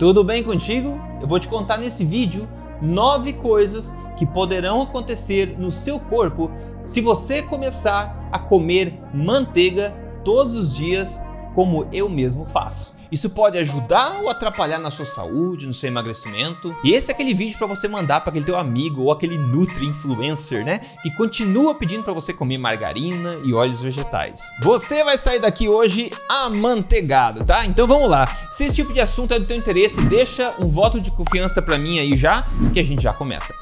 Tudo bem contigo? Eu vou te contar nesse vídeo nove coisas que poderão acontecer no seu corpo se você começar a comer manteiga todos os dias, como eu mesmo faço. Isso pode ajudar ou atrapalhar na sua saúde, no seu emagrecimento. E esse é aquele vídeo para você mandar para aquele teu amigo ou aquele nutri influencer, né, que continua pedindo para você comer margarina e óleos vegetais. Você vai sair daqui hoje amanteigado, tá? Então vamos lá. Se esse tipo de assunto é do teu interesse, deixa um voto de confiança para mim aí já, que a gente já começa.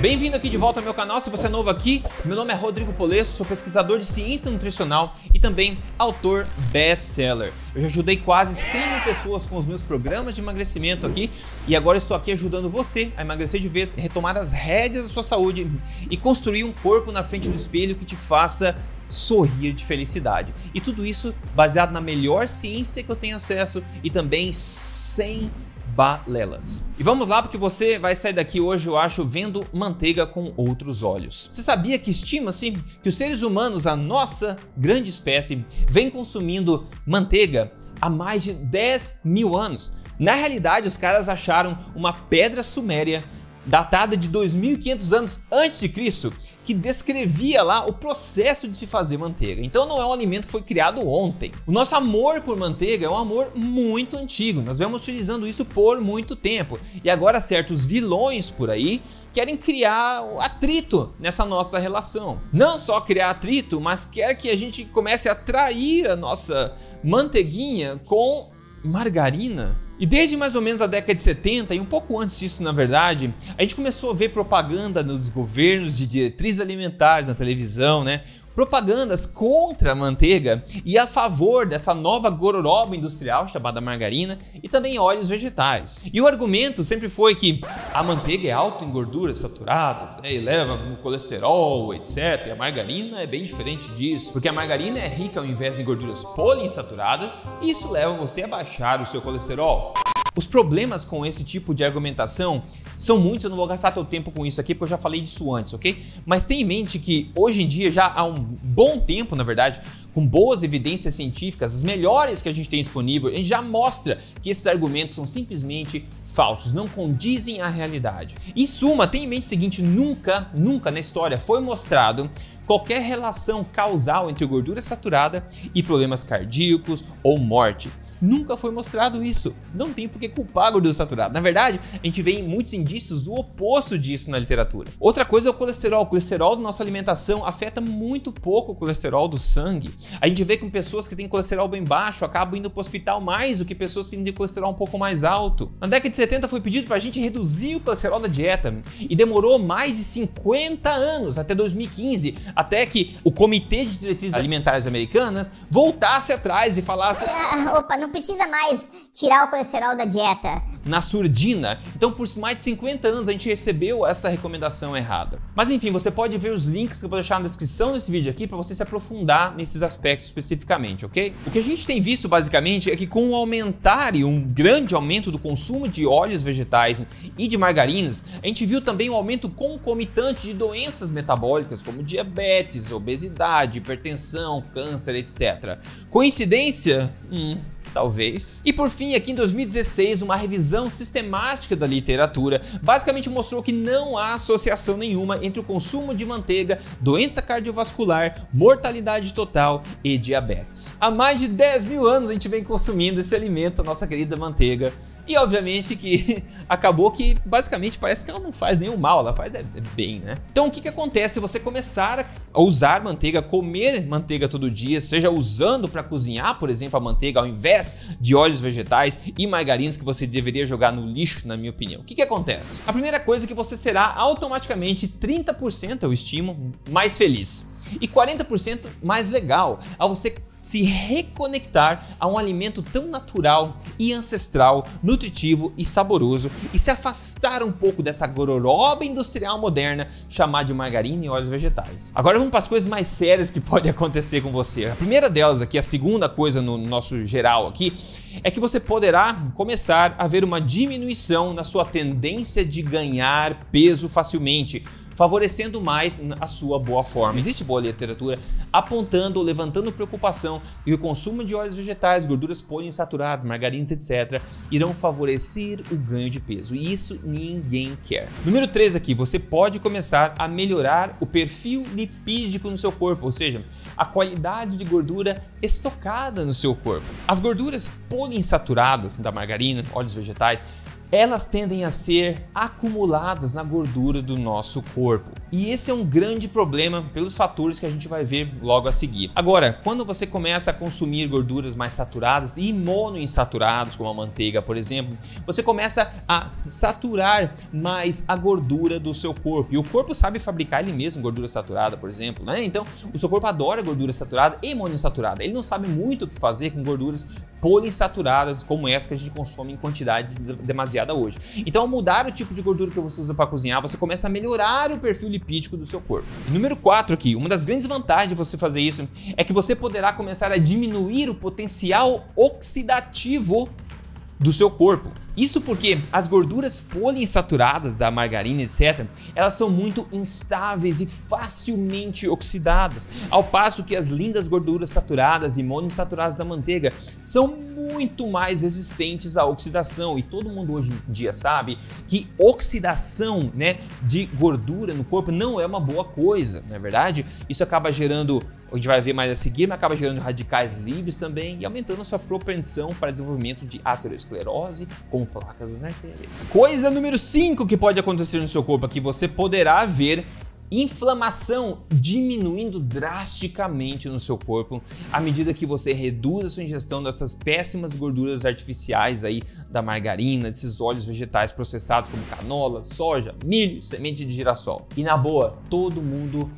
Bem-vindo aqui de volta ao meu canal. Se você é novo aqui, meu nome é Rodrigo Polesso, sou pesquisador de ciência nutricional e também autor best-seller. Eu já ajudei quase 100 mil pessoas com os meus programas de emagrecimento aqui e agora estou aqui ajudando você a emagrecer de vez, retomar as rédeas da sua saúde e construir um corpo na frente do espelho que te faça sorrir de felicidade. E tudo isso baseado na melhor ciência que eu tenho acesso e também sem balelas. E vamos lá porque você vai sair daqui hoje, eu acho, vendo manteiga com outros olhos. Você sabia que estima-se que os seres humanos, a nossa grande espécie, vem consumindo manteiga há mais de 10 mil anos? Na realidade, os caras acharam uma pedra suméria datada de 2500 anos antes de Cristo, que descrevia lá o processo de se fazer manteiga. Então não é um alimento que foi criado ontem. O nosso amor por manteiga é um amor muito antigo. Nós vemos utilizando isso por muito tempo. E agora certos vilões por aí querem criar atrito nessa nossa relação. Não só criar atrito, mas quer que a gente comece a trair a nossa manteiguinha com margarina e desde mais ou menos a década de 70, e um pouco antes disso, na verdade, a gente começou a ver propaganda nos governos de diretrizes alimentares na televisão, né? Propagandas contra a manteiga e a favor dessa nova gororoba industrial chamada margarina e também óleos vegetais. E o argumento sempre foi que a manteiga é alta em gorduras saturadas né, e leva no colesterol, etc. E a margarina é bem diferente disso, porque a margarina é rica ao invés de gorduras poliinsaturadas e isso leva você a baixar o seu colesterol. Os problemas com esse tipo de argumentação são muitos, eu não vou gastar teu tempo com isso aqui porque eu já falei disso antes, ok? Mas tenha em mente que hoje em dia, já há um bom tempo, na verdade, com boas evidências científicas, as melhores que a gente tem disponível, a gente já mostra que esses argumentos são simplesmente falsos, não condizem à realidade. Em suma, tenha em mente o seguinte: nunca, nunca na história foi mostrado qualquer relação causal entre gordura saturada e problemas cardíacos ou morte. Nunca foi mostrado isso. Não tem por que culpar a gordura saturada. Na verdade, a gente vê muitos indícios do oposto disso na literatura. Outra coisa é o colesterol. O colesterol da nossa alimentação afeta muito pouco o colesterol do sangue. A gente vê que pessoas que têm colesterol bem baixo acabam indo para o hospital mais do que pessoas que têm colesterol um pouco mais alto. Na década de 70 foi pedido para a gente reduzir o colesterol da dieta e demorou mais de 50 anos, até 2015, até que o Comitê de Diretrizes Alimentares Americanas voltasse atrás e falasse: ah, opa, não não precisa mais tirar o colesterol da dieta. Na surdina. Então, por mais de 50 anos, a gente recebeu essa recomendação errada. Mas enfim, você pode ver os links que eu vou deixar na descrição desse vídeo aqui para você se aprofundar nesses aspectos especificamente, ok? O que a gente tem visto basicamente é que com o aumentar e um grande aumento do consumo de óleos vegetais e de margarinas, a gente viu também um aumento concomitante de doenças metabólicas como diabetes, obesidade, hipertensão, câncer, etc. Coincidência? Hum, talvez. E por fim, aqui em 2016, uma revisão sistemática da literatura basicamente mostrou que não há associação nenhuma entre o consumo de manteiga, doença cardiovascular, mortalidade total e diabetes. Há mais de 10 mil anos a gente vem consumindo esse alimento, a nossa querida manteiga. E obviamente que acabou que basicamente parece que ela não faz nenhum mal, ela faz é, bem, né? Então o que, que acontece se você começar a usar manteiga, comer manteiga todo dia, seja usando para cozinhar, por exemplo, a manteiga ao invés de óleos vegetais e margarinas que você deveria jogar no lixo, na minha opinião. O que, que acontece? A primeira coisa é que você será automaticamente 30%, eu estimo, mais feliz e 40% mais legal ao você se reconectar a um alimento tão natural e ancestral, nutritivo e saboroso e se afastar um pouco dessa gororoba industrial moderna chamada de margarina e óleos vegetais. Agora vamos para as coisas mais sérias que pode acontecer com você. A primeira delas aqui, a segunda coisa no nosso geral aqui, é que você poderá começar a ver uma diminuição na sua tendência de ganhar peso facilmente favorecendo mais a sua boa forma. Existe boa literatura apontando levantando preocupação que o consumo de óleos vegetais, gorduras poliinsaturadas, margarinas, etc., irão favorecer o ganho de peso. E isso ninguém quer. Número 3 aqui, você pode começar a melhorar o perfil lipídico no seu corpo, ou seja, a qualidade de gordura estocada no seu corpo. As gorduras poliinsaturadas da margarina, óleos vegetais, elas tendem a ser acumuladas na gordura do nosso corpo. E esse é um grande problema pelos fatores que a gente vai ver logo a seguir. Agora, quando você começa a consumir gorduras mais saturadas e monoinsaturadas, como a manteiga, por exemplo, você começa a saturar mais a gordura do seu corpo. E o corpo sabe fabricar ele mesmo gordura saturada, por exemplo, né? Então, o seu corpo adora gordura saturada e monoinsaturada. Ele não sabe muito o que fazer com gorduras poliinsaturadas como essa que a gente consome em quantidade demasiado baseada hoje. Então, ao mudar o tipo de gordura que você usa para cozinhar, você começa a melhorar o perfil lipídico do seu corpo. E número 4 aqui, uma das grandes vantagens de você fazer isso é que você poderá começar a diminuir o potencial oxidativo do seu corpo. Isso porque as gorduras poliinsaturadas da margarina, etc., elas são muito instáveis e facilmente oxidadas, ao passo que as lindas gorduras saturadas e monoinsaturadas da manteiga são muito mais resistentes à oxidação. E todo mundo hoje em dia sabe que oxidação né, de gordura no corpo não é uma boa coisa, não é verdade? Isso acaba gerando a gente vai ver mais a seguir, acaba gerando radicais livres também e aumentando a sua propensão para desenvolvimento de aterosclerose com placas das artérias. Coisa número 5 que pode acontecer no seu corpo é que você poderá ver inflamação diminuindo drasticamente no seu corpo à medida que você reduz a sua ingestão dessas péssimas gorduras artificiais aí da margarina, desses óleos vegetais processados como canola, soja, milho, semente de girassol. E na boa, todo mundo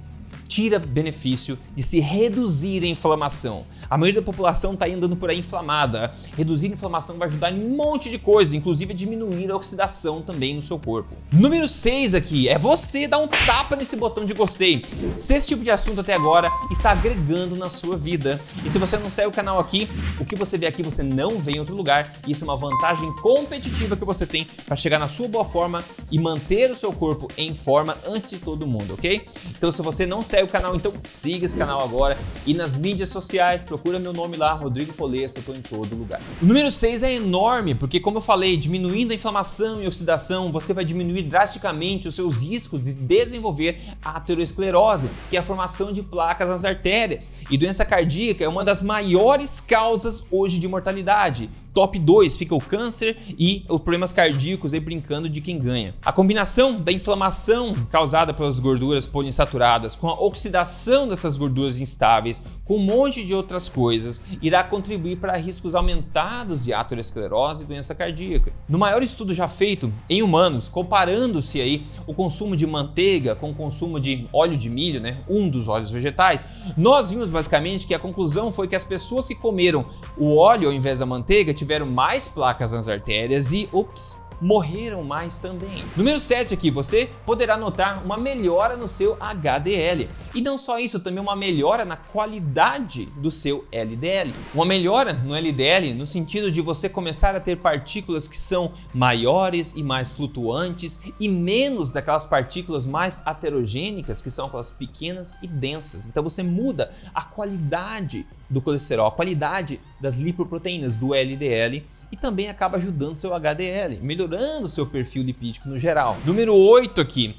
tira benefício de se reduzir a inflamação. A maioria da população está andando por aí inflamada. Reduzir a inflamação vai ajudar em um monte de coisa, inclusive diminuir a oxidação também no seu corpo. Número 6 aqui é você dar um tapa nesse botão de gostei. Se esse tipo de assunto até agora está agregando na sua vida. E se você não segue o canal aqui, o que você vê aqui você não vê em outro lugar. E isso é uma vantagem competitiva que você tem para chegar na sua boa forma e manter o seu corpo em forma antes de todo mundo, ok? Então se você não segue o canal, então siga esse canal agora. E nas mídias sociais, procura meu nome lá, Rodrigo Polesso, eu tô em todo lugar. O número 6 é enorme, porque como eu falei, diminuindo a inflamação e oxidação, você vai diminuir drasticamente os seus riscos de desenvolver aterosclerose, que é a formação de placas nas artérias. E doença cardíaca é uma das maiores causas hoje de mortalidade. Top 2 fica o câncer e os problemas cardíacos aí brincando de quem ganha. A combinação da inflamação causada pelas gorduras poliinsaturadas com a oxidação dessas gorduras instáveis, com um monte de outras coisas, irá contribuir para riscos aumentados de aterosclerose e doença cardíaca. No maior estudo já feito em humanos, comparando-se aí o consumo de manteiga com o consumo de óleo de milho, né, um dos óleos vegetais, nós vimos basicamente que a conclusão foi que as pessoas que comeram o óleo ao invés da manteiga tiveram mais placas nas artérias e, ups, morreram mais também. Número 7 aqui, você poderá notar uma melhora no seu HDL. E não só isso, também uma melhora na qualidade do seu LDL. Uma melhora no LDL no sentido de você começar a ter partículas que são maiores e mais flutuantes e menos daquelas partículas mais heterogênicas, que são aquelas pequenas e densas. Então você muda a qualidade do colesterol, a qualidade das lipoproteínas do LDL e também acaba ajudando seu HDL, melhorando seu perfil lipídico no geral. Número 8 aqui,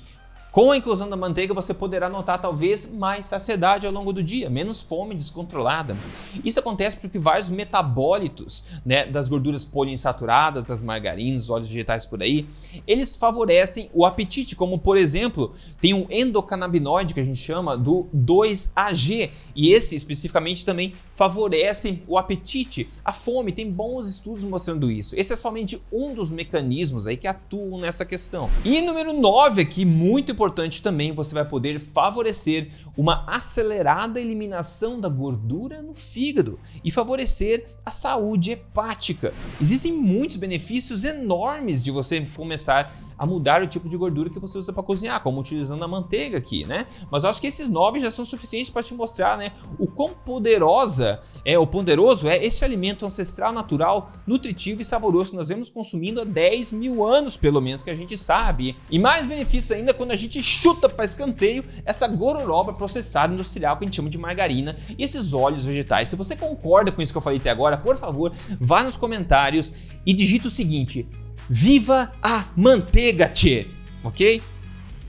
com a inclusão da manteiga, você poderá notar talvez mais saciedade ao longo do dia, menos fome descontrolada. Isso acontece porque vários metabólitos né, das gorduras poliinsaturadas, das margarinas, óleos vegetais por aí, eles favorecem o apetite, como por exemplo, tem um endocannabinoide que a gente chama do 2AG, e esse especificamente também favorece o apetite, a fome. Tem bons estudos mostrando isso. Esse é somente um dos mecanismos aí que atuam nessa questão. E número 9 aqui, muito importante importante também, você vai poder favorecer uma acelerada eliminação da gordura no fígado e favorecer a saúde hepática. Existem muitos benefícios enormes de você começar a mudar o tipo de gordura que você usa para cozinhar, como utilizando a manteiga aqui, né? Mas eu acho que esses nove já são suficientes para te mostrar, né, o quão poderosa é, o poderoso é este alimento ancestral, natural, nutritivo e saboroso que nós vemos consumindo há 10 mil anos, pelo menos que a gente sabe. E mais benefícios ainda quando a gente chuta para escanteio essa gororoba processada industrial que a gente chama de margarina e esses óleos vegetais. Se você concorda com isso que eu falei até agora, por favor, vá nos comentários e digita o seguinte: Viva a manteiga, tchê! Ok?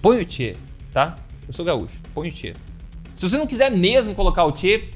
Põe o tchê, tá? Eu sou gaúcho, põe o tchê. Se você não quiser mesmo colocar o tchê,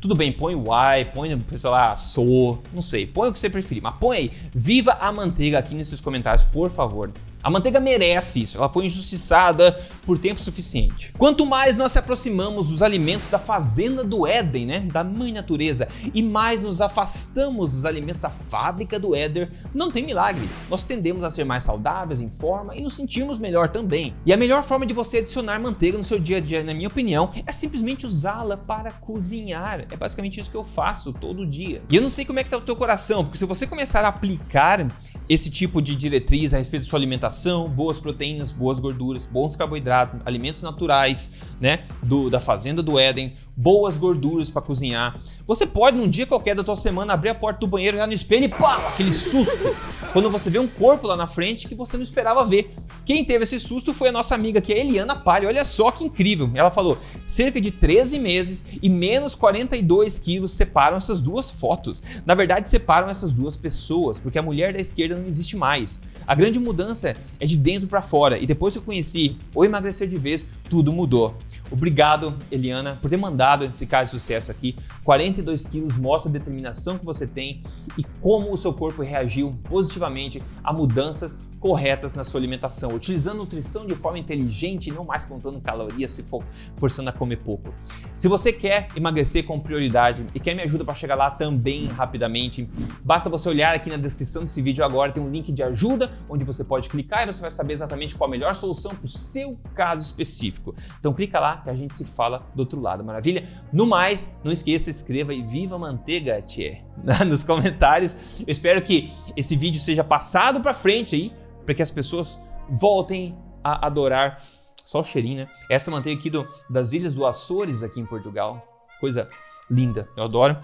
tudo bem, põe o Y, põe, sei lá, sou, não sei, põe o que você preferir, mas põe aí, viva a manteiga aqui nesses comentários, por favor. A manteiga merece isso, ela foi injustiçada por tempo suficiente. Quanto mais nós se aproximamos dos alimentos da fazenda do Éden, né, da mãe natureza, e mais nos afastamos dos alimentos da fábrica do Éder, não tem milagre. Nós tendemos a ser mais saudáveis, em forma e nos sentirmos melhor também. E a melhor forma de você adicionar manteiga no seu dia a dia, na minha opinião, é simplesmente usá-la para cozinhar. É basicamente isso que eu faço todo dia. E eu não sei como é que tá o teu coração, porque se você começar a aplicar esse tipo de diretriz a respeito da sua alimentação, boas proteínas, boas gorduras, bons carboidratos, alimentos naturais, né, do, da fazenda do Éden, boas gorduras para cozinhar. Você pode num dia qualquer da tua semana abrir a porta do banheiro, olhar no espelho e pá, aquele susto. Quando você vê um corpo lá na frente que você não esperava ver. Quem teve esse susto foi a nossa amiga que é a Eliana Palha. Olha só que incrível. Ela falou: cerca de 13 meses e menos 42 quilos separam essas duas fotos. Na verdade, separam essas duas pessoas, porque a mulher da esquerda não existe mais. A grande mudança é de dentro para fora. E depois que eu conheci o emagrecer de vez, tudo mudou. Obrigado, Eliana, por ter mandado esse caso de sucesso aqui. 42 quilos mostra a determinação que você tem e como o seu corpo reagiu positivamente a mudanças corretas na sua alimentação, utilizando nutrição de forma inteligente e não mais contando calorias se for forçando a comer pouco. Se você quer emagrecer com prioridade e quer me ajuda para chegar lá também rapidamente, basta você olhar aqui na descrição desse vídeo agora, tem um link de ajuda onde você pode clicar e você vai saber exatamente qual a melhor solução para o seu caso específico. Então clica lá que a gente se fala do outro lado, maravilha? No mais, não esqueça, escreva e viva manteiga, tchê, nos comentários. Eu espero que esse vídeo seja passado para frente aí, para que as pessoas voltem a adorar. Só o cheirinho, né? Essa manteiga aqui do, das Ilhas do Açores, aqui em Portugal. Coisa linda, eu adoro.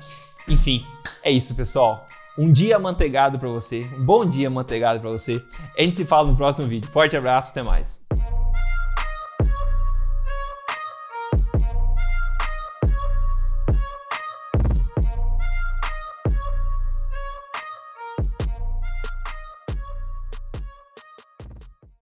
Enfim, é isso, pessoal. Um dia manteigado para você. Um bom dia manteigado para você. A gente se fala no próximo vídeo. Forte abraço, até mais.